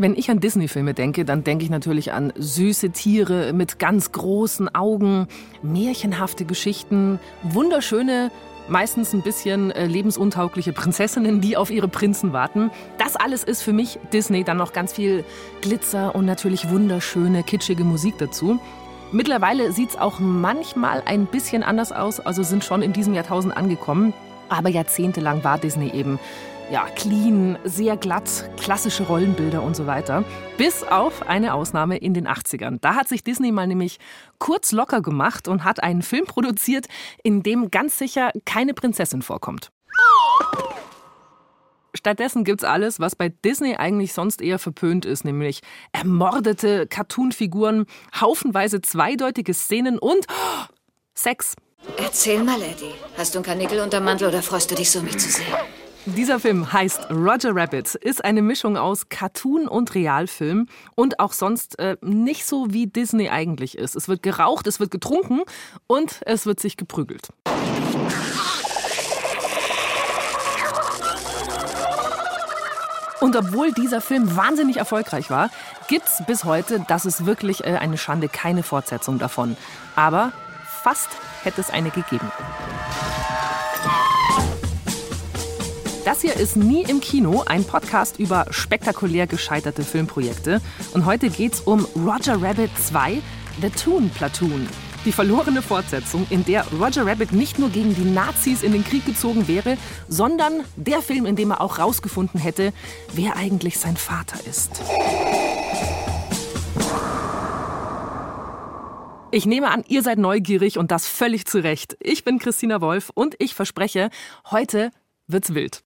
Wenn ich an Disney-Filme denke, dann denke ich natürlich an süße Tiere mit ganz großen Augen, märchenhafte Geschichten, wunderschöne, meistens ein bisschen äh, lebensuntaugliche Prinzessinnen, die auf ihre Prinzen warten. Das alles ist für mich Disney. Dann noch ganz viel Glitzer und natürlich wunderschöne, kitschige Musik dazu. Mittlerweile sieht es auch manchmal ein bisschen anders aus, also sind schon in diesem Jahrtausend angekommen. Aber jahrzehntelang war Disney eben ja, clean, sehr glatt, klassische Rollenbilder und so weiter. Bis auf eine Ausnahme in den 80ern. Da hat sich Disney mal nämlich kurz locker gemacht und hat einen Film produziert, in dem ganz sicher keine Prinzessin vorkommt. Stattdessen gibt's alles, was bei Disney eigentlich sonst eher verpönt ist, nämlich ermordete Cartoonfiguren, haufenweise zweideutige Szenen und Sex. Erzähl mal, Eddie. Hast du ein Karnickel unter Mantel oder freust du dich so, mich zu sehen? Dieser Film heißt Roger Rabbit, ist eine Mischung aus Cartoon und Realfilm und auch sonst äh, nicht so wie Disney eigentlich ist. Es wird geraucht, es wird getrunken und es wird sich geprügelt. Und obwohl dieser Film wahnsinnig erfolgreich war, gibt's bis heute, das ist wirklich äh, eine Schande, keine Fortsetzung davon. Aber fast hätte es eine gegeben. Das hier ist Nie im Kino, ein Podcast über spektakulär gescheiterte Filmprojekte. Und heute geht's um Roger Rabbit 2, The Toon Platoon. Die verlorene Fortsetzung, in der Roger Rabbit nicht nur gegen die Nazis in den Krieg gezogen wäre, sondern der Film, in dem er auch rausgefunden hätte, wer eigentlich sein Vater ist. Ich nehme an, ihr seid neugierig und das völlig zu Recht. Ich bin Christina Wolf und ich verspreche, heute wird's wild.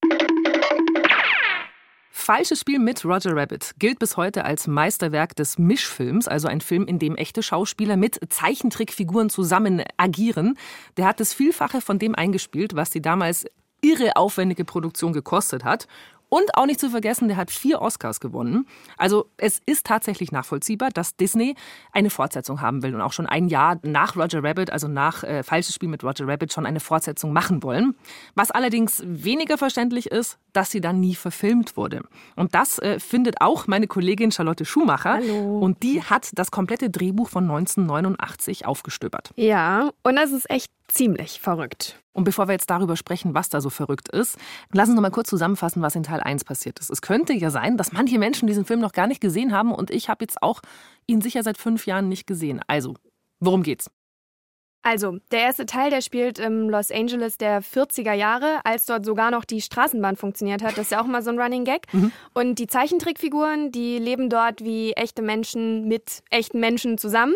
Falsches Spiel mit Roger Rabbit gilt bis heute als Meisterwerk des Mischfilms, also ein Film, in dem echte Schauspieler mit Zeichentrickfiguren zusammen agieren. Der hat das Vielfache von dem eingespielt, was die damals irre aufwendige Produktion gekostet hat. Und auch nicht zu vergessen, der hat vier Oscars gewonnen. Also es ist tatsächlich nachvollziehbar, dass Disney eine Fortsetzung haben will und auch schon ein Jahr nach Roger Rabbit, also nach äh, Falsches Spiel mit Roger Rabbit, schon eine Fortsetzung machen wollen. Was allerdings weniger verständlich ist, dass sie dann nie verfilmt wurde. Und das äh, findet auch meine Kollegin Charlotte Schumacher. Hallo. Und die hat das komplette Drehbuch von 1989 aufgestöbert. Ja, und das ist echt ziemlich verrückt. Und bevor wir jetzt darüber sprechen, was da so verrückt ist, lass uns noch mal kurz zusammenfassen, was in Teil 1 passiert ist. Es könnte ja sein, dass manche Menschen diesen Film noch gar nicht gesehen haben und ich habe jetzt auch ihn sicher seit fünf Jahren nicht gesehen. Also, worum geht's? Also, der erste Teil, der spielt im Los Angeles der 40er Jahre, als dort sogar noch die Straßenbahn funktioniert hat. Das ist ja auch mal so ein Running Gag. Mhm. Und die Zeichentrickfiguren, die leben dort wie echte Menschen mit echten Menschen zusammen.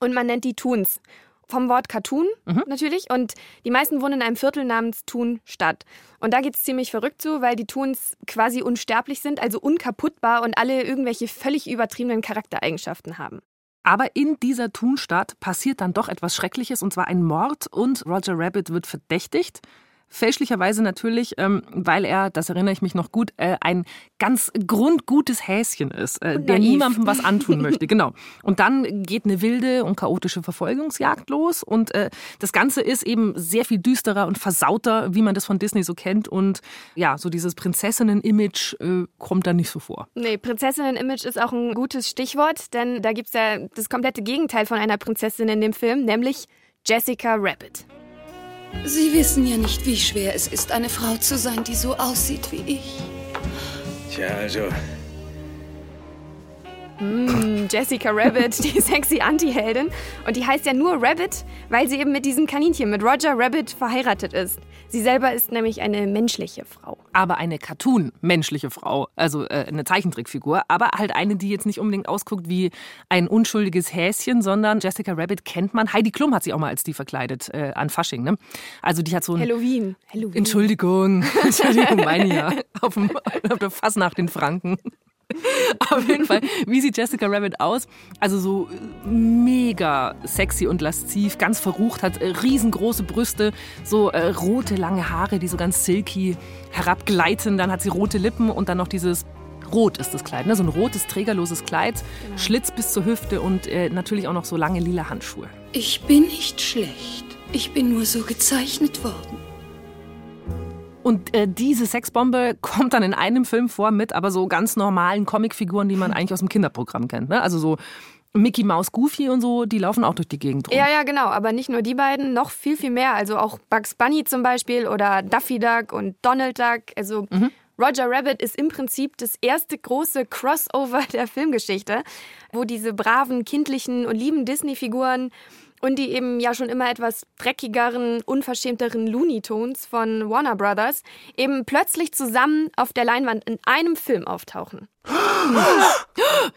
Und man nennt die Toons vom Wort Cartoon mhm. natürlich. Und die meisten wohnen in einem Viertel namens Thun-Stadt. Und da geht es ziemlich verrückt zu, weil die Toons quasi unsterblich sind, also unkaputtbar und alle irgendwelche völlig übertriebenen Charaktereigenschaften haben. Aber in dieser Thunstadt passiert dann doch etwas Schreckliches, und zwar ein Mord und Roger Rabbit wird verdächtigt. Fälschlicherweise natürlich, ähm, weil er, das erinnere ich mich noch gut, äh, ein ganz grundgutes Häschen ist, äh, der niemandem was antun möchte. Genau. Und dann geht eine wilde und chaotische Verfolgungsjagd los und äh, das Ganze ist eben sehr viel düsterer und versauter, wie man das von Disney so kennt. Und ja, so dieses Prinzessinnen-Image äh, kommt da nicht so vor. Nee, Prinzessinnen-Image ist auch ein gutes Stichwort, denn da gibt es ja das komplette Gegenteil von einer Prinzessin in dem Film, nämlich Jessica Rabbit. Sie wissen ja nicht, wie schwer es ist, eine Frau zu sein, die so aussieht wie ich. Tja, also, Mm, Jessica Rabbit, die sexy Anti-Heldin. Und die heißt ja nur Rabbit, weil sie eben mit diesem Kaninchen, mit Roger Rabbit, verheiratet ist. Sie selber ist nämlich eine menschliche Frau. Aber eine Cartoon-menschliche Frau, also äh, eine Zeichentrickfigur, aber halt eine, die jetzt nicht unbedingt ausguckt wie ein unschuldiges Häschen, sondern Jessica Rabbit kennt man. Heidi Klum hat sie auch mal als die verkleidet äh, an Fasching, ne? Also die hat so ein... Halloween. Halloween. Entschuldigung, Entschuldigung, meine ja. Auf, dem, auf der Fassnacht in Franken. Auf jeden Fall, wie sieht Jessica Rabbit aus? Also so mega sexy und lasziv, ganz verrucht, hat äh, riesengroße Brüste, so äh, rote lange Haare, die so ganz silky herabgleiten. Dann hat sie rote Lippen und dann noch dieses Rot ist das Kleid, ne? so ein rotes, trägerloses Kleid, genau. Schlitz bis zur Hüfte und äh, natürlich auch noch so lange lila Handschuhe. Ich bin nicht schlecht. Ich bin nur so gezeichnet worden. Und äh, diese Sexbombe kommt dann in einem Film vor mit aber so ganz normalen Comicfiguren, die man eigentlich aus dem Kinderprogramm kennt. Ne? Also so Mickey Mouse, Goofy und so, die laufen auch durch die Gegend rum. Ja, ja, genau. Aber nicht nur die beiden, noch viel, viel mehr. Also auch Bugs Bunny zum Beispiel oder Daffy Duck und Donald Duck. Also mhm. Roger Rabbit ist im Prinzip das erste große Crossover der Filmgeschichte, wo diese braven, kindlichen und lieben Disney-Figuren und die eben ja schon immer etwas dreckigeren, unverschämteren Looney Tunes von Warner Brothers eben plötzlich zusammen auf der Leinwand in einem Film auftauchen.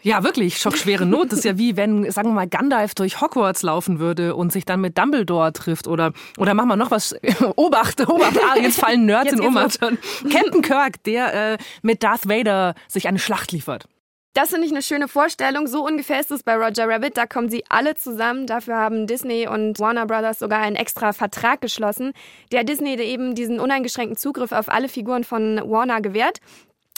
Ja, wirklich, schockschwere Not. Das ist ja wie wenn, sagen wir mal, Gandalf durch Hogwarts laufen würde und sich dann mit Dumbledore trifft. Oder, oder machen wir noch was. Obacht, Obacht, ah, jetzt fallen Nerds jetzt in Ohnmacht. Captain Kirk, der äh, mit Darth Vader sich eine Schlacht liefert. Das finde ich eine schöne Vorstellung. So ungefähr ist es bei Roger Rabbit. Da kommen sie alle zusammen. Dafür haben Disney und Warner Brothers sogar einen extra Vertrag geschlossen, der Disney eben diesen uneingeschränkten Zugriff auf alle Figuren von Warner gewährt.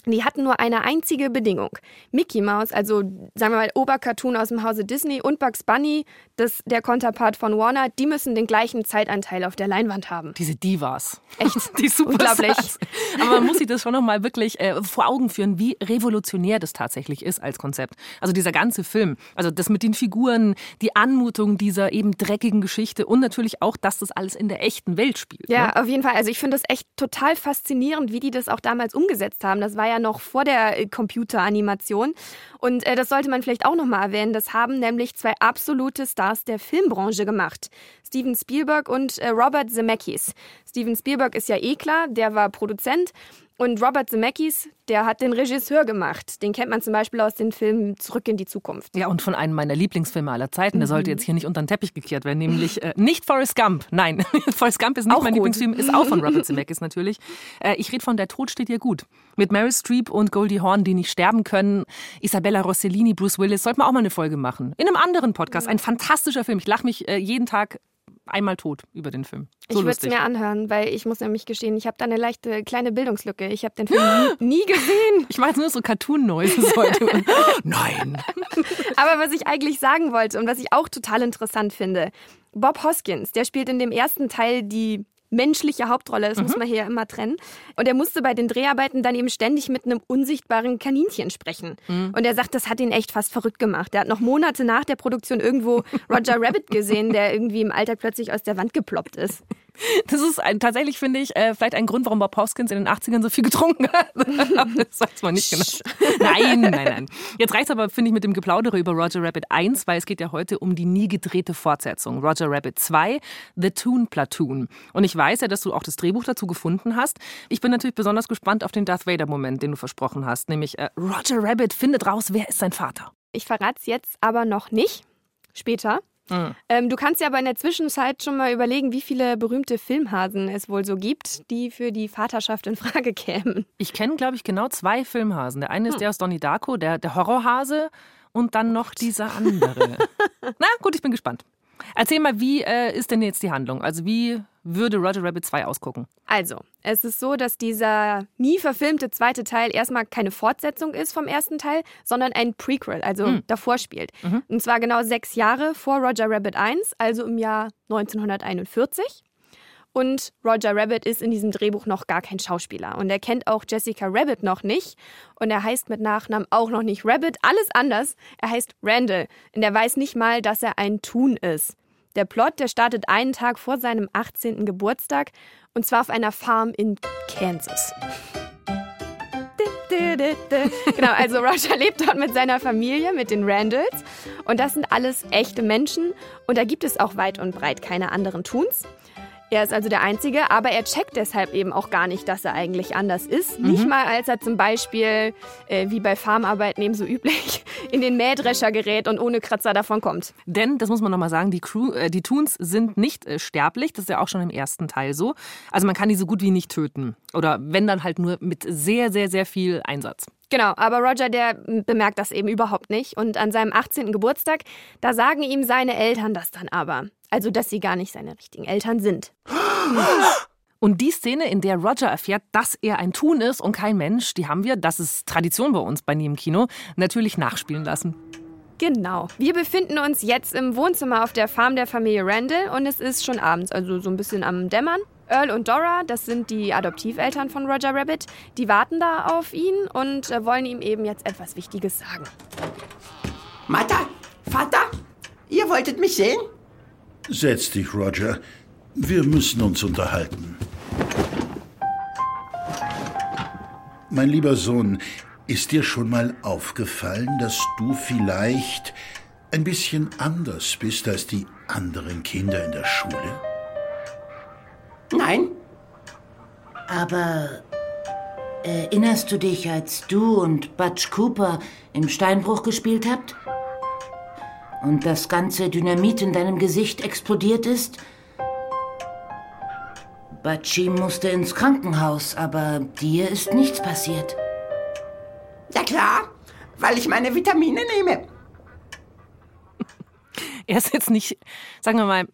Die hatten nur eine einzige Bedingung. Mickey Mouse, also sagen wir mal Obercartoon aus dem Hause Disney und Bugs Bunny, das, der Konterpart von Warner, die müssen den gleichen Zeitanteil auf der Leinwand haben. Diese Divas. Echt? Die Superstars. Unglaublich. Aber man muss sich das schon nochmal wirklich äh, vor Augen führen, wie revolutionär das tatsächlich ist als Konzept. Also dieser ganze Film, also das mit den Figuren, die Anmutung dieser eben dreckigen Geschichte und natürlich auch, dass das alles in der echten Welt spielt. Ja, ne? auf jeden Fall. Also ich finde das echt total faszinierend, wie die das auch damals umgesetzt haben. Das war ja ja noch vor der äh, Computeranimation. Und äh, das sollte man vielleicht auch nochmal erwähnen. Das haben nämlich zwei absolute Stars der Filmbranche gemacht. Steven Spielberg und äh, Robert Zemeckis. Steven Spielberg ist ja eh klar, der war Produzent. Und Robert Zemeckis, der hat den Regisseur gemacht. Den kennt man zum Beispiel aus den Filmen Zurück in die Zukunft. Ja, und von einem meiner Lieblingsfilme aller Zeiten. Der sollte mhm. jetzt hier nicht unter den Teppich gekehrt werden, nämlich äh, nicht Forrest Gump. Nein, Forrest Gump ist nicht auch mein gut. Lieblingsfilm, ist auch von Robert Zemeckis natürlich. Äh, ich rede von Der Tod steht dir gut. Mit Meryl Streep und Goldie Hawn, die nicht sterben können. Isabella Rossellini, Bruce Willis. Sollte man auch mal eine Folge machen. In einem anderen Podcast. Ein fantastischer Film. Ich lache mich äh, jeden Tag einmal tot über den Film. So ich würde es mir anhören, weil ich muss nämlich gestehen, ich habe da eine leichte kleine Bildungslücke. Ich habe den Film nie, nie gesehen. Ich mache nur so Cartoon-Noises heute. Nein. Aber was ich eigentlich sagen wollte und was ich auch total interessant finde, Bob Hoskins, der spielt in dem ersten Teil die menschliche Hauptrolle. Das mhm. muss man hier immer trennen. Und er musste bei den Dreharbeiten dann eben ständig mit einem unsichtbaren Kaninchen sprechen. Mhm. Und er sagt, das hat ihn echt fast verrückt gemacht. Er hat noch Monate nach der Produktion irgendwo Roger Rabbit gesehen, der irgendwie im Alltag plötzlich aus der Wand geploppt ist. Das ist ein, tatsächlich, finde ich, äh, vielleicht ein Grund, warum Bob Hoskins in den 80ern so viel getrunken hat. das weiß man nicht genau. Nein, nein, nein. Jetzt reicht es aber, finde ich, mit dem Geplaudere über Roger Rabbit 1, weil es geht ja heute um die nie gedrehte Fortsetzung. Roger Rabbit 2, The Toon Platoon. Und ich weiß ja, dass du auch das Drehbuch dazu gefunden hast. Ich bin natürlich besonders gespannt auf den Darth Vader-Moment, den du versprochen hast. Nämlich äh, Roger Rabbit findet raus, wer ist sein Vater. Ich verrate es jetzt aber noch nicht. Später. Mhm. Ähm, du kannst ja aber in der Zwischenzeit schon mal überlegen, wie viele berühmte Filmhasen es wohl so gibt, die für die Vaterschaft in Frage kämen. Ich kenne, glaube ich, genau zwei Filmhasen. Der eine ist hm. der aus Donnie Darko, der, der Horrorhase, und dann noch dieser andere. Na gut, ich bin gespannt. Erzähl mal, wie äh, ist denn jetzt die Handlung? Also wie würde Roger Rabbit 2 ausgucken? Also, es ist so, dass dieser nie verfilmte zweite Teil erstmal keine Fortsetzung ist vom ersten Teil, sondern ein Prequel, also mhm. davor spielt. Mhm. Und zwar genau sechs Jahre vor Roger Rabbit 1, also im Jahr 1941. Und Roger Rabbit ist in diesem Drehbuch noch gar kein Schauspieler. Und er kennt auch Jessica Rabbit noch nicht. Und er heißt mit Nachnamen auch noch nicht Rabbit. Alles anders. Er heißt Randall. Und er weiß nicht mal, dass er ein Thun ist. Der Plot, der startet einen Tag vor seinem 18. Geburtstag. Und zwar auf einer Farm in Kansas. Genau, also Roger lebt dort mit seiner Familie, mit den Randalls. Und das sind alles echte Menschen. Und da gibt es auch weit und breit keine anderen Tuns. Er ist also der Einzige, aber er checkt deshalb eben auch gar nicht, dass er eigentlich anders ist. Mhm. Nicht mal, als er zum Beispiel, äh, wie bei Farmarbeiten eben so üblich, in den Mähdrescher gerät und ohne Kratzer davon kommt. Denn, das muss man nochmal sagen, die, Crew, äh, die Toons sind nicht äh, sterblich. Das ist ja auch schon im ersten Teil so. Also man kann die so gut wie nicht töten. Oder wenn dann halt nur mit sehr, sehr, sehr viel Einsatz. Genau, aber Roger, der bemerkt das eben überhaupt nicht. Und an seinem 18. Geburtstag, da sagen ihm seine Eltern das dann aber. Also, dass sie gar nicht seine richtigen Eltern sind. Und die Szene, in der Roger erfährt, dass er ein Tun ist und kein Mensch, die haben wir, das ist Tradition bei uns bei Nie im Kino, natürlich nachspielen lassen. Genau. Wir befinden uns jetzt im Wohnzimmer auf der Farm der Familie Randall und es ist schon abends, also so ein bisschen am Dämmern. Earl und Dora, das sind die Adoptiveltern von Roger Rabbit, die warten da auf ihn und äh, wollen ihm eben jetzt etwas Wichtiges sagen. Mutter, Vater, ihr wolltet mich sehen? Setz dich, Roger. Wir müssen uns unterhalten. Mein lieber Sohn, ist dir schon mal aufgefallen, dass du vielleicht ein bisschen anders bist als die anderen Kinder in der Schule? Nein. Aber erinnerst du dich, als du und Butch Cooper im Steinbruch gespielt habt? Und das ganze Dynamit in deinem Gesicht explodiert ist? Butchie musste ins Krankenhaus, aber dir ist nichts passiert. Ja klar, weil ich meine Vitamine nehme. Er ist jetzt nicht, sagen wir mal,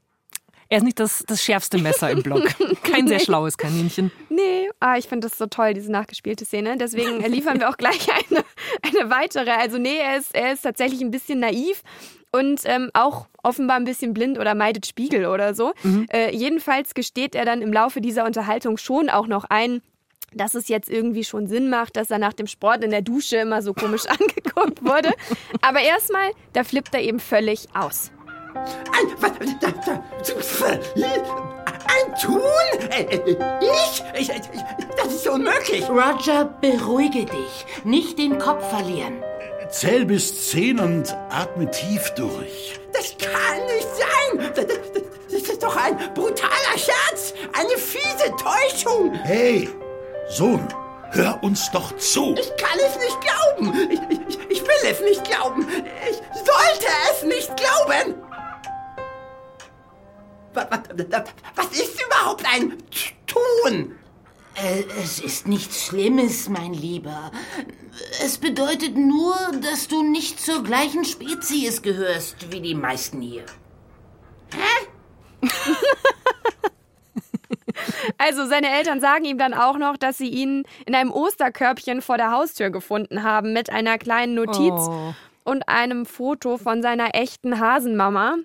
er ist nicht das, das schärfste Messer im Block. Kein sehr schlaues Kaninchen. Nee, ah, ich finde das so toll, diese nachgespielte Szene. Deswegen liefern wir auch gleich eine, eine weitere. Also nee, er ist, er ist tatsächlich ein bisschen naiv und ähm, auch offenbar ein bisschen blind oder meidet Spiegel oder so. Mhm. Äh, jedenfalls gesteht er dann im Laufe dieser Unterhaltung schon auch noch ein, dass es jetzt irgendwie schon Sinn macht, dass er nach dem Sport in der Dusche immer so komisch angeguckt wurde. Aber erstmal, da flippt er eben völlig aus. Ein, was, ein Tun? Ich? ich? Das ist unmöglich. Roger, beruhige dich. Nicht den Kopf verlieren. Zähl bis zehn und atme tief durch. Das kann nicht sein. Das, das, das ist doch ein brutaler Scherz. Eine fiese Täuschung. Hey, Sohn, hör uns doch zu. Ich kann es nicht glauben. Ich, ich, ich will es nicht glauben. Ich sollte es nicht glauben. Was ist überhaupt ein Tun? Äh, es ist nichts Schlimmes, mein Lieber. Es bedeutet nur, dass du nicht zur gleichen Spezies gehörst wie die meisten hier. Hä? Also seine Eltern sagen ihm dann auch noch, dass sie ihn in einem Osterkörbchen vor der Haustür gefunden haben mit einer kleinen Notiz oh. und einem Foto von seiner echten Hasenmama.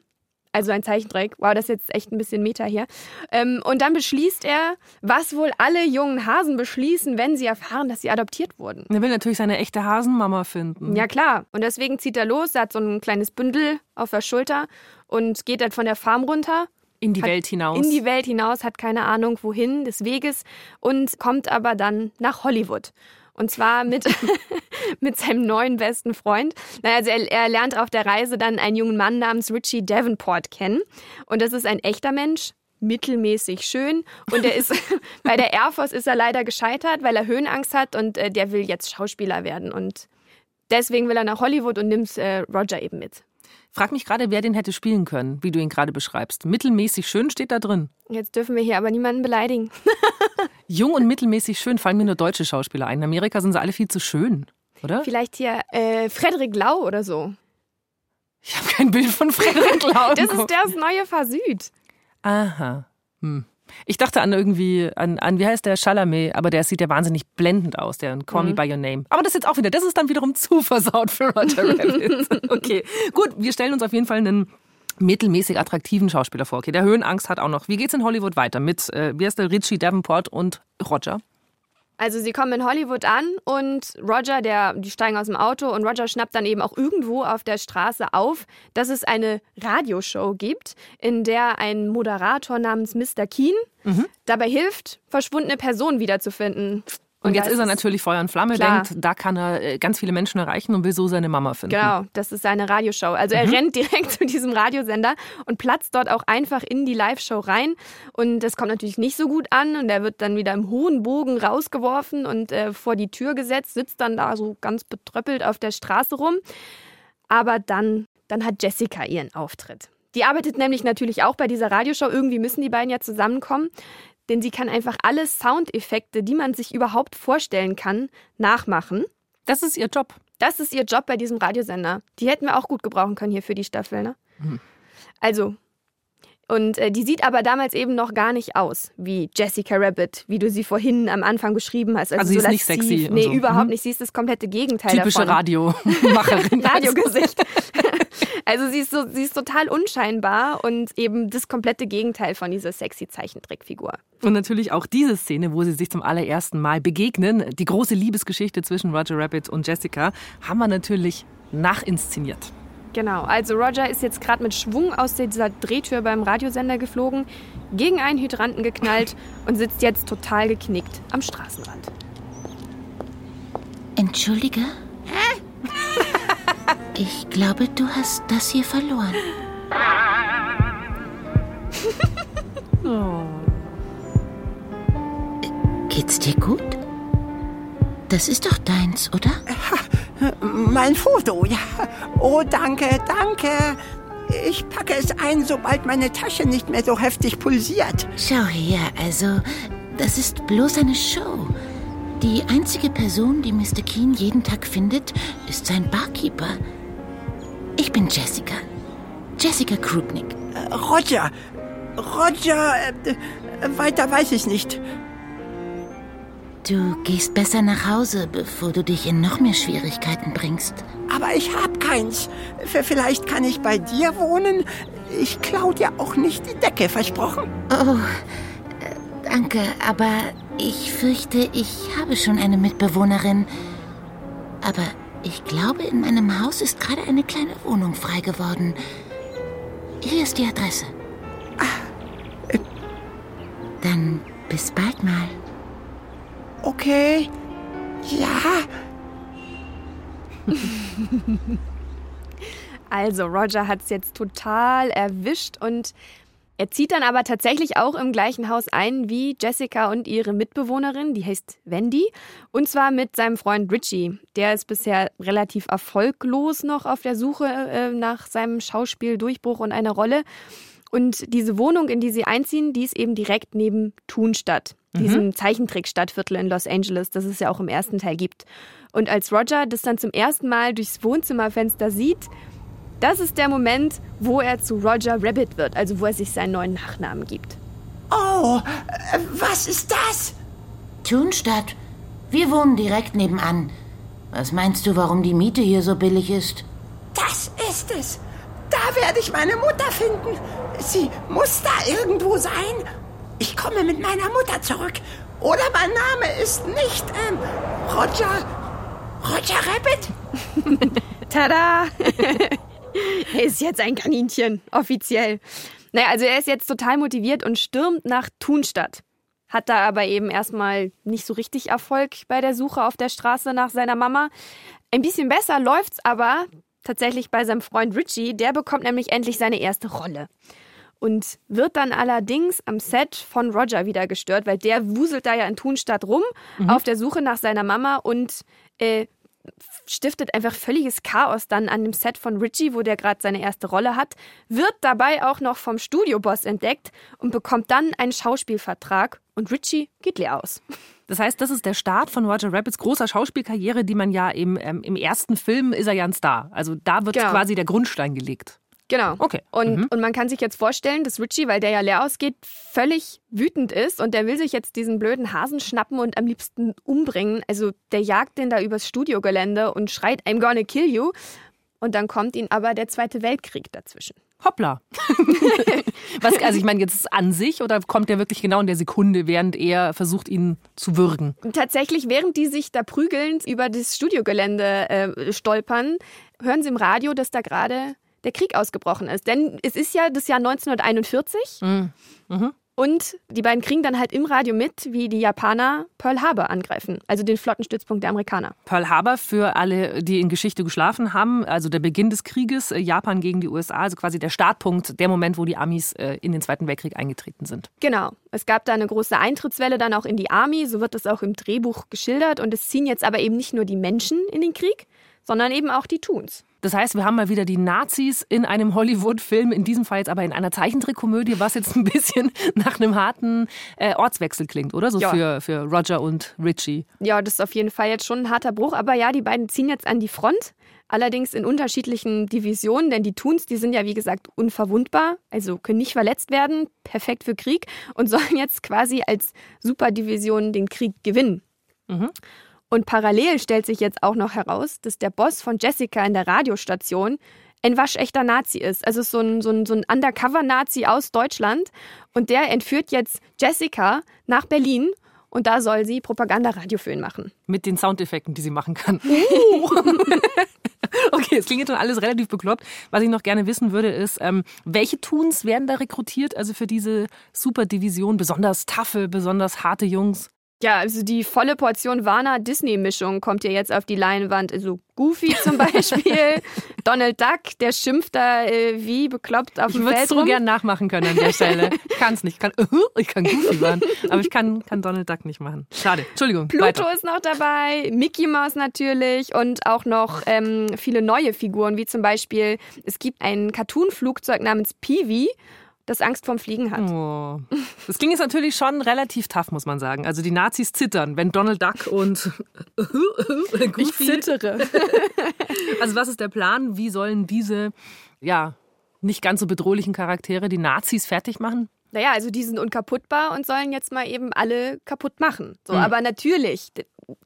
Also ein Zeichentrick. Wow, das ist jetzt echt ein bisschen Meta hier. Ähm, und dann beschließt er, was wohl alle jungen Hasen beschließen, wenn sie erfahren, dass sie adoptiert wurden. Er will natürlich seine echte Hasenmama finden. Ja, klar. Und deswegen zieht er los, er hat so ein kleines Bündel auf der Schulter und geht dann von der Farm runter. In die Welt hinaus. In die Welt hinaus, hat keine Ahnung wohin des Weges und kommt aber dann nach Hollywood. Und zwar mit, mit seinem neuen besten Freund. Also er, er lernt auf der Reise dann einen jungen Mann namens Richie Davenport kennen. Und das ist ein echter Mensch, mittelmäßig schön. Und er ist bei der Air Force ist er leider gescheitert, weil er Höhenangst hat und äh, der will jetzt Schauspieler werden. Und deswegen will er nach Hollywood und nimmt äh, Roger eben mit. Frag mich gerade, wer den hätte spielen können, wie du ihn gerade beschreibst. Mittelmäßig schön steht da drin. Jetzt dürfen wir hier aber niemanden beleidigen. Jung und mittelmäßig schön fallen mir nur deutsche Schauspieler ein. In Amerika sind sie alle viel zu schön, oder? Vielleicht hier äh, Frederik Lau oder so. Ich habe kein Bild von Frederik Lau. das ist das neue Versüd. Aha. Hm. Ich dachte an irgendwie, an, an wie heißt der, Chalamet, aber der sieht ja wahnsinnig blendend aus, der Call mhm. Me By Your Name. Aber das ist jetzt auch wieder, das ist dann wiederum zu versaut für Roger Rabbit. okay, gut, wir stellen uns auf jeden Fall einen mittelmäßig attraktiven Schauspieler vor. Okay, der Höhenangst hat auch noch. Wie geht's in Hollywood weiter mit, äh, wie heißt der, Richie Davenport und Roger? Also sie kommen in Hollywood an und Roger, der, die steigen aus dem Auto und Roger schnappt dann eben auch irgendwo auf der Straße auf, dass es eine Radioshow gibt, in der ein Moderator namens Mr. Keen mhm. dabei hilft, verschwundene Personen wiederzufinden. Und jetzt ist er natürlich Feuer und Flamme, klar. denkt, da kann er äh, ganz viele Menschen erreichen und will so seine Mama finden. Genau, das ist seine Radioshow. Also er mhm. rennt direkt zu diesem Radiosender und platzt dort auch einfach in die Live-Show rein. Und das kommt natürlich nicht so gut an und er wird dann wieder im hohen Bogen rausgeworfen und äh, vor die Tür gesetzt, sitzt dann da so ganz betröppelt auf der Straße rum. Aber dann, dann hat Jessica ihren Auftritt. Die arbeitet nämlich natürlich auch bei dieser Radioshow. Irgendwie müssen die beiden ja zusammenkommen denn sie kann einfach alle Soundeffekte, die man sich überhaupt vorstellen kann, nachmachen. Das ist ihr Job. Das ist ihr Job bei diesem Radiosender. Die hätten wir auch gut gebrauchen können hier für die Staffel, ne? Mhm. Also, und äh, die sieht aber damals eben noch gar nicht aus wie Jessica Rabbit, wie du sie vorhin am Anfang beschrieben hast. Also, also sie so ist nicht sexy. Nee, so. überhaupt mhm. nicht. Sie ist das komplette Gegenteil Typische davon. Radiomacherin. Radiogesicht. Also sie ist, so, sie ist total unscheinbar und eben das komplette Gegenteil von dieser sexy Zeichentrickfigur. Und natürlich auch diese Szene, wo sie sich zum allerersten Mal begegnen, die große Liebesgeschichte zwischen Roger Rabbit und Jessica, haben wir natürlich nachinszeniert. Genau, also Roger ist jetzt gerade mit Schwung aus dieser Drehtür beim Radiosender geflogen, gegen einen Hydranten geknallt und sitzt jetzt total geknickt am Straßenrand. Entschuldige? Hä? Ich glaube, du hast das hier verloren. oh. Geht's dir gut? Das ist doch deins, oder? Mein Foto, ja. Oh, danke, danke. Ich packe es ein, sobald meine Tasche nicht mehr so heftig pulsiert. Schau her, also, das ist bloß eine Show. Die einzige Person, die Mr. Keen jeden Tag findet, ist sein Barkeeper. Ich bin Jessica. Jessica Krupnik. Äh, Roger. Roger. Äh, weiter weiß ich nicht. Du gehst besser nach Hause, bevor du dich in noch mehr Schwierigkeiten bringst. Aber ich hab keins. Vielleicht kann ich bei dir wohnen. Ich klau dir auch nicht die Decke, versprochen. Oh, äh, danke, aber ich fürchte, ich habe schon eine Mitbewohnerin. Aber ich glaube, in meinem Haus ist gerade eine kleine Wohnung frei geworden. Hier ist die Adresse. Ah, äh. Dann bis bald mal. Okay. Ja. also, Roger hat es jetzt total erwischt und er zieht dann aber tatsächlich auch im gleichen Haus ein wie Jessica und ihre Mitbewohnerin, die heißt Wendy, und zwar mit seinem Freund Richie. Der ist bisher relativ erfolglos noch auf der Suche äh, nach seinem Schauspieldurchbruch und einer Rolle. Und diese Wohnung, in die sie einziehen, die ist eben direkt neben Thunstadt diesem mhm. Zeichentrickstadtviertel in Los Angeles, das es ja auch im ersten Teil gibt. Und als Roger das dann zum ersten Mal durchs Wohnzimmerfenster sieht, das ist der Moment, wo er zu Roger Rabbit wird, also wo er sich seinen neuen Nachnamen gibt. Oh, äh, was ist das? Thunstadt. Wir wohnen direkt nebenan. Was meinst du, warum die Miete hier so billig ist? Das ist es. Da werde ich meine Mutter finden. Sie muss da irgendwo sein ich komme mit meiner Mutter zurück. Oder mein Name ist nicht ähm, Roger. Roger Rabbit? Tada! er ist jetzt ein Kaninchen, offiziell. Naja, also er ist jetzt total motiviert und stürmt nach Thunstadt. Hat da aber eben erstmal nicht so richtig Erfolg bei der Suche auf der Straße nach seiner Mama. Ein bisschen besser läuft's aber tatsächlich bei seinem Freund Richie. Der bekommt nämlich endlich seine erste Rolle und wird dann allerdings am Set von Roger wieder gestört, weil der wuselt da ja in Thunstadt rum mhm. auf der Suche nach seiner Mama und äh, stiftet einfach völliges Chaos dann an dem Set von Richie, wo der gerade seine erste Rolle hat, wird dabei auch noch vom Studioboss entdeckt und bekommt dann einen Schauspielvertrag und Richie geht leer aus. Das heißt, das ist der Start von Roger Rabbits großer Schauspielkarriere, die man ja im, ähm, im ersten Film ist er ja ein Star. Also da wird genau. quasi der Grundstein gelegt. Genau. Okay. Und, mhm. und man kann sich jetzt vorstellen, dass Richie, weil der ja leer ausgeht, völlig wütend ist und der will sich jetzt diesen blöden Hasen schnappen und am liebsten umbringen. Also der jagt den da übers Studiogelände und schreit, I'm gonna kill you. Und dann kommt ihn aber der Zweite Weltkrieg dazwischen. Hoppla. Was, also ich meine, jetzt an sich oder kommt der wirklich genau in der Sekunde, während er versucht, ihn zu würgen? Tatsächlich, während die sich da prügeln, über das Studiogelände äh, stolpern, hören sie im Radio, dass da gerade der Krieg ausgebrochen ist. Denn es ist ja das Jahr 1941. Mhm. Mhm. Und die beiden kriegen dann halt im Radio mit, wie die Japaner Pearl Harbor angreifen, also den Flottenstützpunkt der Amerikaner. Pearl Harbor für alle, die in Geschichte geschlafen haben, also der Beginn des Krieges, äh, Japan gegen die USA, also quasi der Startpunkt, der Moment, wo die Amis äh, in den Zweiten Weltkrieg eingetreten sind. Genau. Es gab da eine große Eintrittswelle dann auch in die Army, so wird es auch im Drehbuch geschildert. Und es ziehen jetzt aber eben nicht nur die Menschen in den Krieg, sondern eben auch die Toons. Das heißt, wir haben mal wieder die Nazis in einem Hollywood-Film, in diesem Fall jetzt aber in einer Zeichentrickkomödie, was jetzt ein bisschen nach einem harten äh, Ortswechsel klingt, oder? So ja. für, für Roger und Richie. Ja, das ist auf jeden Fall jetzt schon ein harter Bruch. Aber ja, die beiden ziehen jetzt an die Front. Allerdings in unterschiedlichen Divisionen, denn die Toons, die sind ja wie gesagt unverwundbar, also können nicht verletzt werden, perfekt für Krieg und sollen jetzt quasi als Superdivision den Krieg gewinnen. Mhm. Und parallel stellt sich jetzt auch noch heraus, dass der Boss von Jessica in der Radiostation ein waschechter Nazi ist. Also so ein, so ein, so ein Undercover-Nazi aus Deutschland. Und der entführt jetzt Jessica nach Berlin und da soll sie Propagandaradio für ihn machen. Mit den Soundeffekten, die sie machen kann. Uh. okay, es klingt jetzt schon alles relativ bekloppt. Was ich noch gerne wissen würde, ist, ähm, welche Toons werden da rekrutiert? Also für diese Superdivision, besonders taffe, besonders harte Jungs? Ja, also die volle Portion Warner-Disney-Mischung kommt ja jetzt auf die Leinwand. Also Goofy zum Beispiel, Donald Duck, der schimpft da äh, wie bekloppt auf ich dem Feld Ich würde so gern nachmachen können an der Stelle. Ich kann es nicht. Ich kann, ich kann Goofy machen, aber ich kann, kann Donald Duck nicht machen. Schade. Entschuldigung. Pluto weiter. ist noch dabei, Mickey Mouse natürlich und auch noch ähm, viele neue Figuren, wie zum Beispiel, es gibt ein Cartoon-Flugzeug namens Peewee das Angst vorm Fliegen hat. Oh. Das klingt jetzt natürlich schon relativ tough, muss man sagen. Also die Nazis zittern, wenn Donald Duck und Goofy ich zittere. Also was ist der Plan? Wie sollen diese ja nicht ganz so bedrohlichen Charaktere die Nazis fertig machen? Naja, also die sind unkaputtbar und sollen jetzt mal eben alle kaputt machen. So, mhm. aber natürlich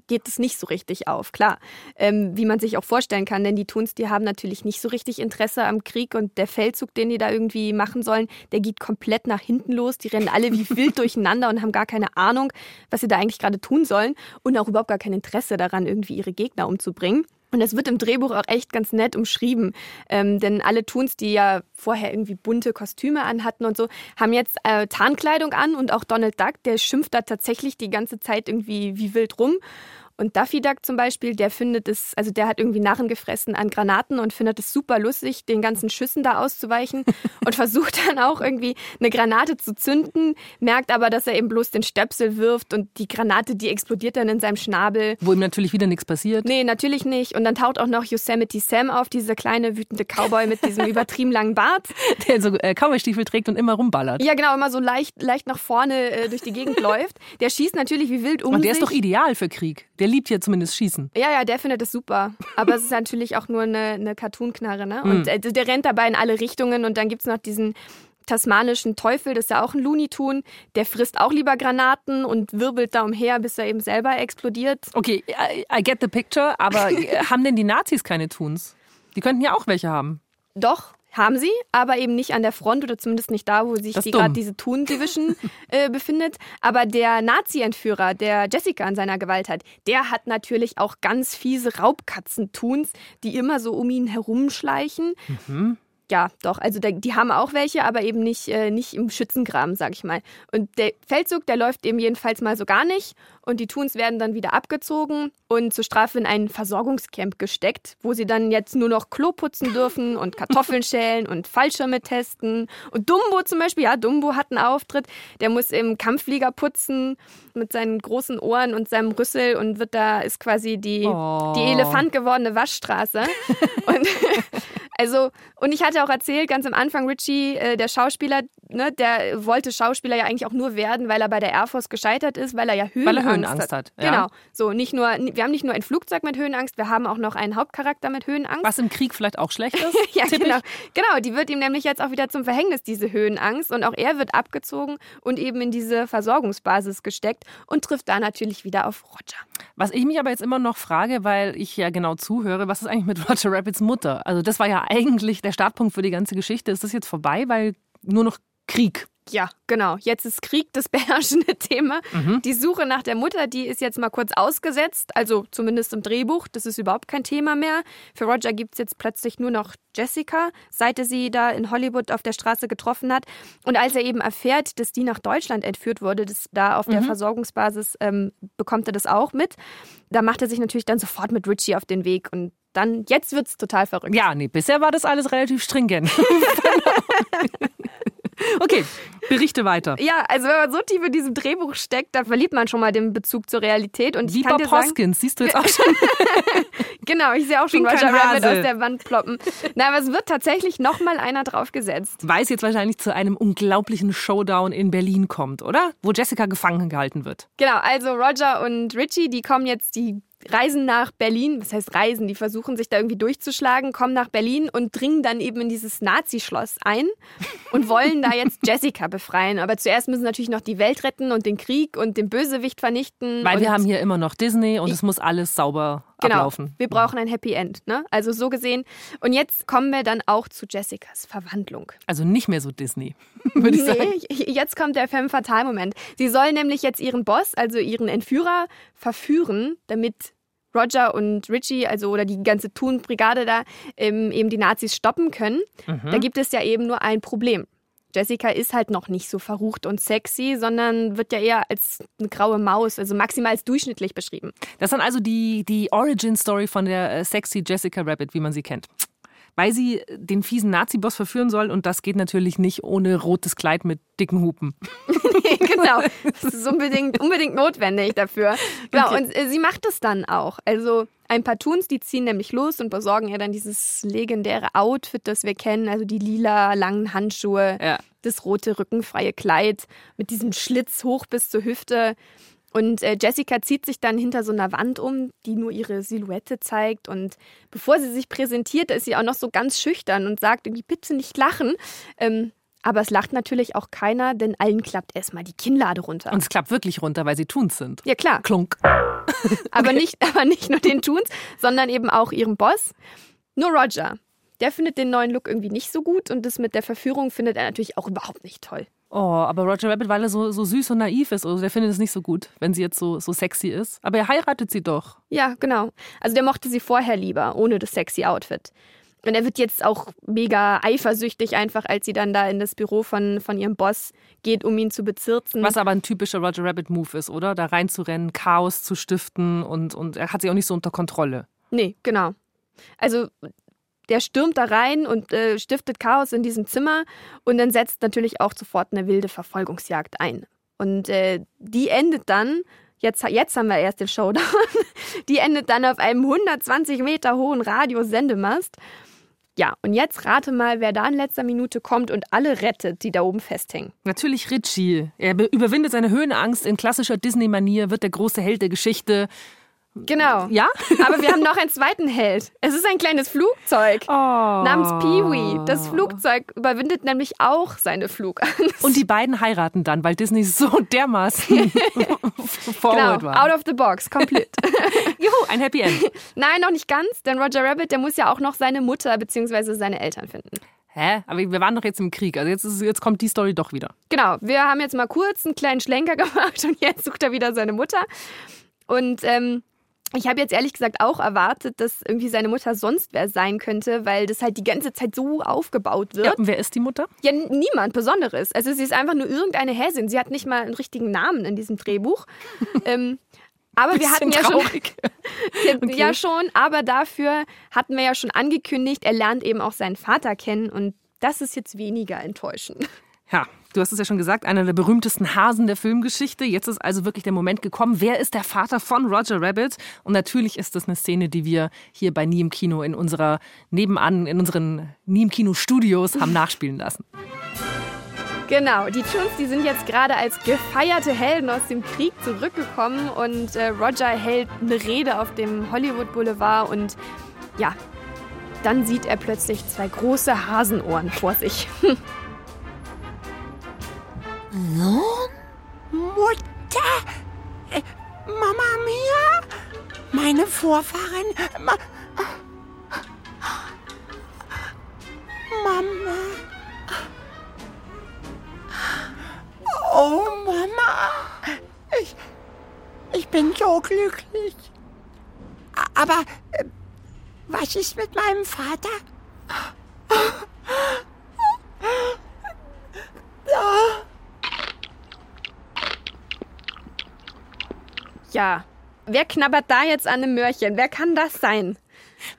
geht es nicht so richtig auf, klar. Ähm, wie man sich auch vorstellen kann, denn die Tuns, die haben natürlich nicht so richtig Interesse am Krieg und der Feldzug, den die da irgendwie machen sollen, der geht komplett nach hinten los. Die rennen alle wie wild durcheinander und haben gar keine Ahnung, was sie da eigentlich gerade tun sollen und auch überhaupt gar kein Interesse daran, irgendwie ihre Gegner umzubringen. Und das wird im Drehbuch auch echt ganz nett umschrieben. Ähm, denn alle Toons, die ja vorher irgendwie bunte Kostüme anhatten und so, haben jetzt äh, Tarnkleidung an und auch Donald Duck, der schimpft da tatsächlich die ganze Zeit irgendwie wie wild rum. Und Daffy Duck zum Beispiel, der findet es, also der hat irgendwie Narren gefressen an Granaten und findet es super lustig, den ganzen Schüssen da auszuweichen und versucht dann auch irgendwie eine Granate zu zünden, merkt aber, dass er eben bloß den Stöpsel wirft und die Granate, die explodiert dann in seinem Schnabel. Wo ihm natürlich wieder nichts passiert. Nee, natürlich nicht. Und dann taucht auch noch Yosemite Sam auf, dieser kleine wütende Cowboy mit diesem übertrieben langen Bart. Der so äh, Cowboy-Stiefel trägt und immer rumballert. Ja, genau, immer so leicht, leicht nach vorne äh, durch die Gegend läuft. Der schießt natürlich wie wild um Und der sich. ist doch ideal für Krieg. Der der liebt ja zumindest Schießen. Ja, ja, der findet es super. Aber es ist natürlich auch nur eine, eine Cartoon-Knarre, ne? Und mhm. der rennt dabei in alle Richtungen und dann gibt es noch diesen tasmanischen Teufel, das ist ja auch ein Looney Tune, der frisst auch lieber Granaten und wirbelt da umher, bis er eben selber explodiert. Okay, I, I get the picture, aber haben denn die Nazis keine Toons? Die könnten ja auch welche haben. Doch, haben sie, aber eben nicht an der Front oder zumindest nicht da, wo sich die gerade diese Toon Division äh, befindet. Aber der Nazi-Entführer, der Jessica an seiner Gewalt hat, der hat natürlich auch ganz fiese Raubkatzen-Toons, die immer so um ihn herumschleichen. Mhm ja, doch. Also die haben auch welche, aber eben nicht, äh, nicht im Schützengraben, sag ich mal. Und der Feldzug, der läuft eben jedenfalls mal so gar nicht. Und die Tuns werden dann wieder abgezogen und zur Strafe in ein Versorgungscamp gesteckt, wo sie dann jetzt nur noch Klo putzen dürfen und Kartoffeln schälen und Fallschirme testen. Und Dumbo zum Beispiel, ja, Dumbo hat einen Auftritt. Der muss im Kampfflieger putzen mit seinen großen Ohren und seinem Rüssel und wird da, ist quasi die, oh. die Elefant gewordene Waschstraße. und also, und ich hatte auch erzählt, ganz am Anfang, Richie, äh, der Schauspieler, ne, der wollte Schauspieler ja eigentlich auch nur werden, weil er bei der Air Force gescheitert ist, weil er ja Höhenangst, Höhenangst hat. hat. Ja. Genau. So, nicht nur, wir haben nicht nur ein Flugzeug mit Höhenangst, wir haben auch noch einen Hauptcharakter mit Höhenangst. Was im Krieg vielleicht auch schlecht ist. ja, genau. Genau, die wird ihm nämlich jetzt auch wieder zum Verhängnis, diese Höhenangst. Und auch er wird abgezogen und eben in diese Versorgungsbasis gesteckt und trifft da natürlich wieder auf Roger. Was ich mich aber jetzt immer noch frage, weil ich ja genau zuhöre, was ist eigentlich mit Roger Rabbits Mutter? Also das war ja eigentlich der Startpunkt für die ganze Geschichte. Ist das jetzt vorbei, weil nur noch Krieg ja, genau. Jetzt ist Krieg das beherrschende Thema. Mhm. Die Suche nach der Mutter, die ist jetzt mal kurz ausgesetzt, also zumindest im Drehbuch. Das ist überhaupt kein Thema mehr. Für Roger gibt es jetzt plötzlich nur noch Jessica, seit er sie da in Hollywood auf der Straße getroffen hat. Und als er eben erfährt, dass die nach Deutschland entführt wurde, das da auf mhm. der Versorgungsbasis, ähm, bekommt er das auch mit. Da macht er sich natürlich dann sofort mit Richie auf den Weg und dann, jetzt wird es total verrückt. Ja, nee, bisher war das alles relativ stringent. Okay, berichte weiter. Ja, also wenn man so tief in diesem Drehbuch steckt, da verliert man schon mal den Bezug zur Realität. Und Wie Bob Hoskins, siehst du jetzt auch schon. genau, ich sehe auch schon Roger Rabbit aus der Wand ploppen. Na, aber es wird tatsächlich noch mal einer draufgesetzt. Weil es jetzt wahrscheinlich zu einem unglaublichen Showdown in Berlin kommt, oder? Wo Jessica gefangen gehalten wird. Genau, also Roger und Richie, die kommen jetzt, die reisen nach Berlin, was heißt reisen, die versuchen sich da irgendwie durchzuschlagen, kommen nach Berlin und dringen dann eben in dieses Nazi-Schloss ein und wollen da jetzt Jessica befreien. Aber zuerst müssen sie natürlich noch die Welt retten und den Krieg und den Bösewicht vernichten. Weil wir haben hier immer noch Disney und es muss alles sauber genau. ablaufen. Wir brauchen ein Happy End. Ne? Also so gesehen. Und jetzt kommen wir dann auch zu Jessicas Verwandlung. Also nicht mehr so Disney, würde ich sagen. Nee, jetzt kommt der femme fatale Moment. Sie soll nämlich jetzt ihren Boss, also ihren Entführer, verführen, damit Roger und Richie, also oder die ganze Thun-Brigade da, ähm, eben die Nazis stoppen können. Mhm. Da gibt es ja eben nur ein Problem. Jessica ist halt noch nicht so verrucht und sexy, sondern wird ja eher als eine graue Maus, also maximal als durchschnittlich beschrieben. Das ist dann also die, die Origin-Story von der äh, sexy Jessica Rabbit, wie man sie kennt. Weil sie den fiesen Nazi-Boss verführen soll und das geht natürlich nicht ohne rotes Kleid mit dicken Hupen. genau, das ist unbedingt, unbedingt notwendig dafür. Genau, Okay. und äh, sie macht es dann auch. Also ein paar Toons, die ziehen nämlich los und besorgen ihr dann dieses legendäre Outfit, das wir kennen, also die lila langen Handschuhe, Ja. das rote rückenfreie Kleid mit diesem Schlitz hoch bis zur Hüfte. Und äh, Jessica zieht sich dann hinter so einer Wand um, die nur ihre Silhouette zeigt. Und bevor sie sich präsentiert, ist sie auch noch so ganz schüchtern und sagt irgendwie, bitte nicht lachen. Ähm, aber es lacht natürlich auch keiner, denn allen klappt erstmal die Kinnlade runter. Und es klappt wirklich runter, weil sie Tuns sind. ja, klar. Klunk. Aber, nicht, aber nicht nur den Toons, sondern eben auch ihrem Boss. Nur Roger. Der findet den neuen Look irgendwie nicht so gut und das mit der Verführung findet er natürlich auch überhaupt nicht toll. Oh, aber Roger Rabbit, weil er so, so süß und naiv ist, also der findet es nicht so gut, wenn sie jetzt so, so sexy ist. Aber er heiratet sie doch. Ja, genau. Also der mochte sie vorher lieber, ohne das sexy Outfit. Und er wird jetzt auch mega eifersüchtig, einfach als sie dann da in das Büro von, von ihrem Boss geht, um ihn zu bezirzen. Was aber ein typischer Roger Rabbit-Move ist, oder? Da reinzurennen, Chaos zu stiften und, und er hat sie auch nicht so unter Kontrolle. Nee, genau. Also der stürmt da rein und äh, stiftet Chaos in diesem Zimmer und dann setzt natürlich auch sofort eine wilde Verfolgungsjagd ein. Und äh, die endet dann, jetzt, jetzt haben wir erst den Showdown, die endet dann auf einem 120 Meter hohen Radiosendemast. Ja, und jetzt rate mal, wer da in letzter Minute kommt und alle rettet, die da oben festhängen. Natürlich Richie. Er be- überwindet seine Höhenangst in klassischer Disney-Manier, wird der große Held der Geschichte. Genau. Ja? Aber wir haben noch einen zweiten Held. Es ist ein kleines Flugzeug Oh. namens Peewee. Das Flugzeug überwindet nämlich auch seine Flugangst. Und die beiden heiraten dann, weil Disney so dermaßen forward genau, war. out of the box, komplett. Juhu, ein Happy End. Nein, noch nicht ganz, denn Roger Rabbit, der muss ja auch noch seine Mutter bzw. seine Eltern finden. Hä? Aber wir waren doch jetzt im Krieg. Also jetzt, ist, jetzt kommt die Story doch wieder. Genau, wir haben jetzt mal kurz einen kleinen Schlenker gemacht und jetzt sucht er wieder seine Mutter. Und ähm, ich habe jetzt ehrlich gesagt auch erwartet, dass irgendwie seine Mutter sonst wer sein könnte, weil das halt die ganze Zeit so aufgebaut wird. Ja, und wer ist die Mutter? Ja, niemand Besonderes. Also sie ist einfach nur irgendeine Häsin. Sie hat nicht mal einen richtigen Namen in diesem Drehbuch. ähm, aber wir hatten ja schon, traurig. ja schon, aber dafür hatten wir ja schon angekündigt, er lernt eben auch seinen Vater kennen und das ist jetzt weniger enttäuschend. Ja, du hast es ja schon gesagt, einer der berühmtesten Hasen der Filmgeschichte. Jetzt ist also wirklich der Moment gekommen. Wer ist der Vater von Roger Rabbit? Und natürlich ist das eine Szene, die wir hier bei Nie im Kino in unserer nebenan, in unseren Nie im Kino Studios haben nachspielen lassen. Genau, die Toons, die sind jetzt gerade als gefeierte Helden aus dem Krieg zurückgekommen und äh, Roger hält eine Rede auf dem Hollywood Boulevard und ja, dann sieht er plötzlich zwei große Hasenohren vor sich. Mutter! Äh, Mama Mia? Meine Vorfahren? Ma Mama? Oh, Mama! Ich, ich bin so glücklich. Aber äh, was ist mit meinem Vater? Ja, wer knabbert da jetzt an einem Möhrchen? Wer kann das sein?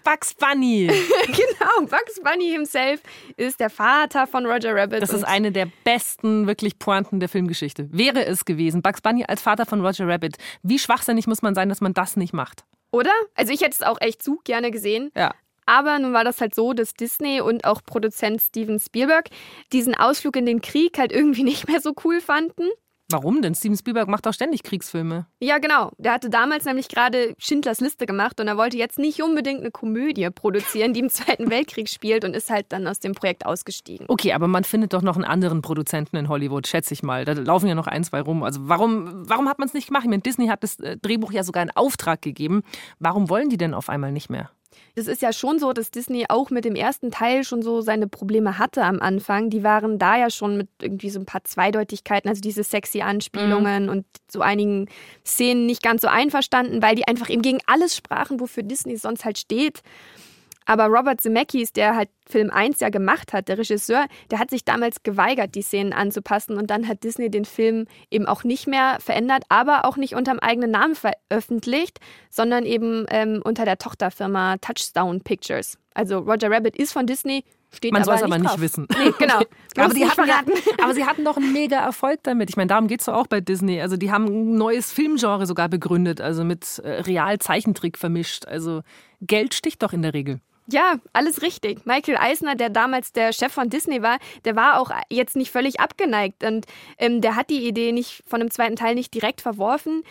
Bugs Bunny! genau, Bugs Bunny himself ist der Vater von Roger Rabbit. Das ist eine der besten, wirklich Pointen der Filmgeschichte. Wäre es gewesen. Bugs Bunny als Vater von Roger Rabbit. Wie schwachsinnig muss man sein, dass man das nicht macht? Oder? Also ich hätte es auch echt zu gerne gesehen. Ja. Aber nun war das halt so, dass Disney und auch Produzent Steven Spielberg diesen Ausflug in den Krieg halt irgendwie nicht mehr so cool fanden. Warum denn? Steven Spielberg macht doch ständig Kriegsfilme. Ja, genau. Der hatte damals nämlich gerade Schindlers Liste gemacht und er wollte jetzt nicht unbedingt eine Komödie produzieren, die im Zweiten Weltkrieg spielt und ist halt dann aus dem Projekt ausgestiegen. Okay, aber man findet doch noch einen anderen Produzenten in Hollywood, schätze ich mal. Da laufen ja noch ein, zwei rum. Also warum, warum hat man es nicht gemacht? Ich meine, Disney hat das äh, Drehbuch ja sogar in Auftrag gegeben. Warum wollen die denn auf einmal nicht mehr? Es ist ja schon so, dass Disney auch mit dem ersten Teil schon so seine Probleme hatte am Anfang. Die waren da ja schon mit irgendwie so ein paar Zweideutigkeiten, also diese sexy Anspielungen mhm. und so einigen Szenen nicht ganz so einverstanden, weil die einfach eben gegen alles sprachen, wofür Disney sonst halt steht. Aber Robert Zemeckis, der halt Film 1 ja gemacht hat, der Regisseur, der hat sich damals geweigert, die Szenen anzupassen und dann hat Disney den Film eben auch nicht mehr verändert, aber auch nicht unter dem eigenen Namen veröffentlicht, sondern eben ähm, unter der Tochterfirma Touchstone Pictures. Also Roger Rabbit ist von Disney, Steht Man soll es aber nicht, drauf. wissen. Nee, genau. aber, die hatten, aber sie hatten doch einen mega Erfolg damit. Ich meine, darum geht es doch auch bei Disney. Also die haben ein neues Filmgenre sogar begründet, also mit äh, Real-Zeichentrick vermischt. Also Geld sticht doch in der Regel. Ja, alles richtig. Michael Eisner, der damals der Chef von Disney war, der war auch jetzt nicht völlig abgeneigt und ähm, der hat die Idee nicht von dem zweiten Teil nicht direkt verworfen,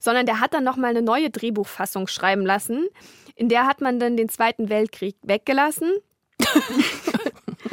sondern der hat dann noch mal eine neue Drehbuchfassung schreiben lassen. In der hat man dann den Zweiten Weltkrieg weggelassen.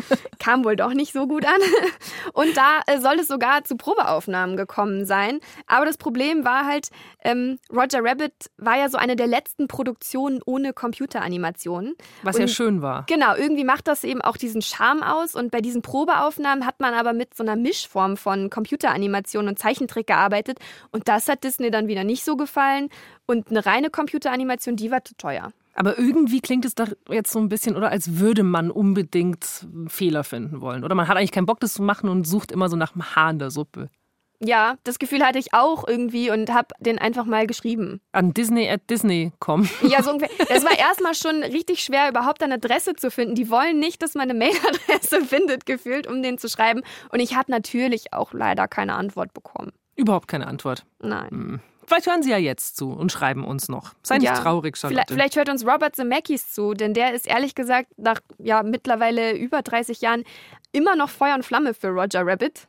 kam wohl doch nicht so gut an. Und da äh, soll es sogar zu Probeaufnahmen gekommen sein. Aber das Problem war halt, ähm, Roger Rabbit war ja so eine der letzten Produktionen ohne Computeranimation. Was Und ja schön war. Genau, irgendwie macht das eben auch diesen Charme aus. Und bei diesen Probeaufnahmen hat man aber mit so einer Mischform von Computeranimation und Zeichentrick gearbeitet. Und das hat Disney dann wieder nicht so gefallen. Und eine reine Computeranimation, die war zu teuer. Aber irgendwie klingt es doch jetzt so ein bisschen, oder als würde man unbedingt Fehler finden wollen. Oder man hat eigentlich keinen Bock, das zu machen und sucht immer so nach dem Haar in der Suppe. Ja, das Gefühl hatte ich auch irgendwie und habe den einfach mal geschrieben. An Disney at Disney.com. Ja, so ungefähr. Das war erstmal schon richtig schwer, überhaupt eine Adresse zu finden. Die wollen nicht, dass man eine Mailadresse findet, gefühlt, um den zu schreiben. Und ich habe natürlich auch leider keine Antwort bekommen. Überhaupt keine Antwort. Nein. Hm. Vielleicht hören Sie ja jetzt zu und schreiben uns noch. Sei nicht Ja, traurig, Charlotte. Vielleicht, vielleicht hört uns Robert Zemeckis zu, denn der ist ehrlich gesagt nach ja, mittlerweile über 30 Jahren immer noch Feuer und Flamme für Roger Rabbit.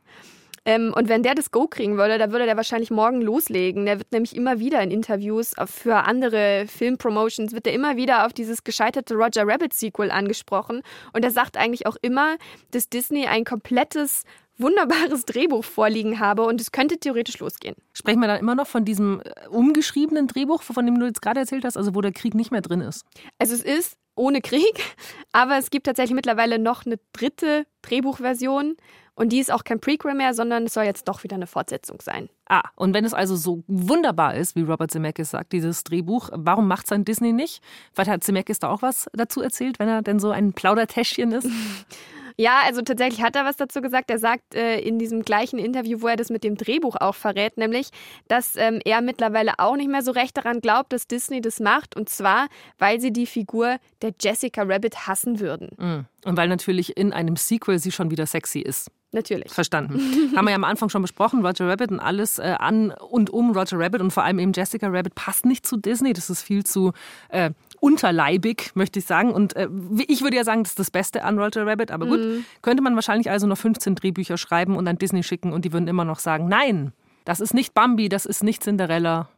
Ähm, und wenn der das Go kriegen würde, dann würde der wahrscheinlich morgen loslegen. Der wird nämlich immer wieder in Interviews für andere Filmpromotions, wird er immer wieder auf dieses gescheiterte Roger Rabbit Sequel angesprochen. Und er sagt eigentlich auch immer, dass Disney ein komplettes, wunderbares Drehbuch vorliegen habe und es könnte theoretisch losgehen. Sprechen wir dann immer noch von diesem äh, umgeschriebenen Drehbuch, von dem du jetzt gerade erzählt hast, also wo der Krieg nicht mehr drin ist? Also es ist ohne Krieg, aber es gibt tatsächlich mittlerweile noch eine dritte Drehbuchversion und die ist auch kein Prequel mehr, sondern es soll jetzt doch wieder eine Fortsetzung sein. Ah, und wenn es also so wunderbar ist, wie Robert Zemeckis sagt, dieses Drehbuch, warum macht es dann Disney nicht? Vielleicht hat Zemeckis da auch was dazu erzählt, wenn er denn so ein Plaudertäschchen ist? Ja, also tatsächlich hat er was dazu gesagt. Er sagt äh, in diesem gleichen Interview, wo er das mit dem Drehbuch auch verrät, nämlich, dass ähm, er mittlerweile auch nicht mehr so recht daran glaubt, dass Disney das macht. Und zwar, weil sie die Figur der Jessica Rabbit hassen würden. Mm. Und weil natürlich in einem Sequel sie schon wieder sexy ist. Natürlich. Verstanden. Haben wir ja am Anfang schon besprochen. Roger Rabbit und alles äh, an und um Roger Rabbit und vor allem eben Jessica Rabbit passt nicht zu Disney. Das ist viel zu äh, unterleibig, möchte ich sagen. Und äh, ich würde ja sagen, das ist das Beste an Roger Rabbit. Aber gut, könnte man wahrscheinlich also noch 15 Drehbücher schreiben und an Disney schicken und die würden immer noch sagen, nein, das ist nicht Bambi, das ist nicht Cinderella.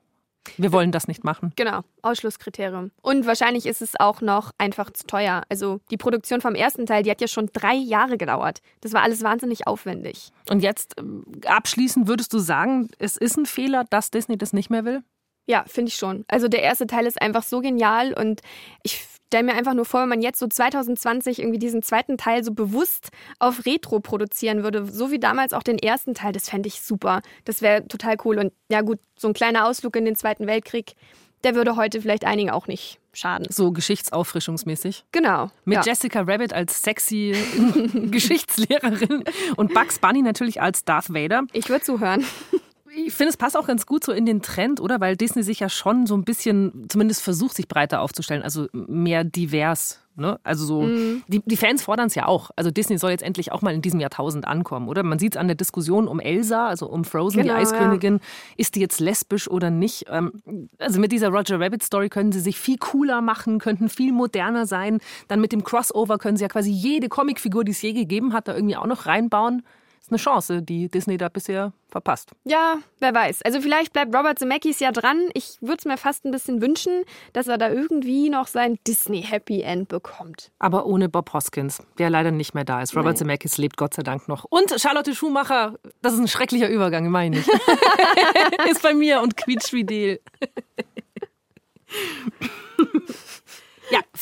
Wir wollen das nicht machen. Genau, Ausschlusskriterium. Und wahrscheinlich ist es auch noch einfach zu teuer. Also die Produktion vom ersten Teil, die hat ja schon drei Jahre gedauert. Das war alles wahnsinnig aufwendig. Und jetzt ähm, abschließend würdest du sagen, es ist ein Fehler, dass Disney das nicht mehr will? Ja, finde ich schon. Also der erste Teil ist einfach so genial und ich stelle mir einfach nur vor, wenn man jetzt so 2020 irgendwie diesen zweiten Teil so bewusst auf Retro produzieren würde, so wie damals auch den ersten Teil, das fände ich super. Das wäre total cool. Und ja gut, so ein kleiner Ausflug in den Zweiten Weltkrieg, der würde heute vielleicht einigen auch nicht schaden. So geschichtsauffrischungsmäßig. Genau. Mit ja. Jessica Rabbit als sexy Geschichtslehrerin und Bugs Bunny natürlich als Darth Vader. Ich würde zuhören. Ich finde, es passt auch ganz gut so in den Trend, oder? Weil Disney sich ja schon so ein bisschen, zumindest versucht, sich breiter aufzustellen, also mehr divers. Ne? Also so, Mhm. die, die Fans fordern es ja auch. Also Disney soll jetzt endlich auch mal in diesem Jahrtausend ankommen, oder? Man sieht es an der Diskussion um Elsa, also um Frozen, Genau, die Eiskönigin. Ist die jetzt lesbisch oder nicht? Ähm, Also mit dieser Roger Rabbit Story können sie sich viel cooler machen, könnten viel moderner sein. Dann mit dem Crossover können sie ja quasi jede Comicfigur, die es je gegeben hat, da irgendwie auch noch reinbauen. Eine Chance, die Disney da bisher verpasst. Ja, wer weiß. Also vielleicht bleibt Robert Zemeckis ja dran. Ich würde es mir fast ein bisschen wünschen, dass er da irgendwie noch sein Disney-Happy End bekommt. Aber ohne Bob Hoskins, der leider nicht mehr da ist. Robert Nein. Zemeckis lebt Gott sei Dank noch. Und Charlotte Schumacher, das ist ein schrecklicher Übergang, meine ich. ist bei mir und quietschfidel. Ja,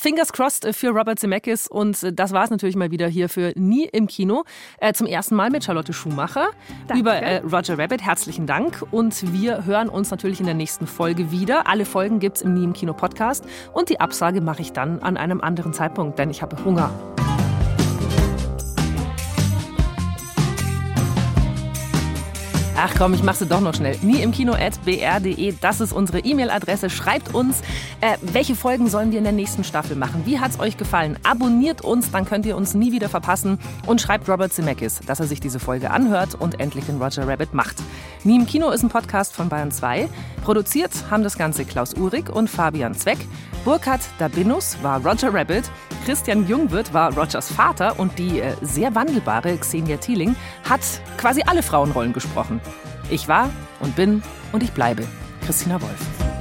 fingers crossed für Robert Zemeckis und das war es natürlich mal wieder hier für Nie im Kino. Äh, zum ersten Mal mit Charlotte Schumacher Danke. über äh, Roger Rabbit. Herzlichen Dank und wir hören uns natürlich in der nächsten Folge wieder. Alle Folgen gibt es im Nie im Kino Podcast und die Absage mache ich dann an einem anderen Zeitpunkt, denn ich habe Hunger. Ach komm, ich mach's doch noch schnell. Nie im Kino at br.de, das ist unsere E-Mail-Adresse. Schreibt uns, äh, welche Folgen sollen wir in der nächsten Staffel machen? Wie hat's euch gefallen? Abonniert uns, dann könnt ihr uns nie wieder verpassen. Und schreibt Robert Zemeckis, dass er sich diese Folge anhört und endlich den Roger Rabbit macht. Nie im Kino ist ein Podcast von Bayern 2. Produziert haben das Ganze Klaus Uhrig und Fabian Zweck. Burkhard Dabinus war Roger Rabbit. Christian Jungwirth war Rogers Vater und die äh, sehr wandelbare Xenia Thieling hat quasi alle Frauenrollen gesprochen. Ich war und bin und ich bleibe Christina Wolf.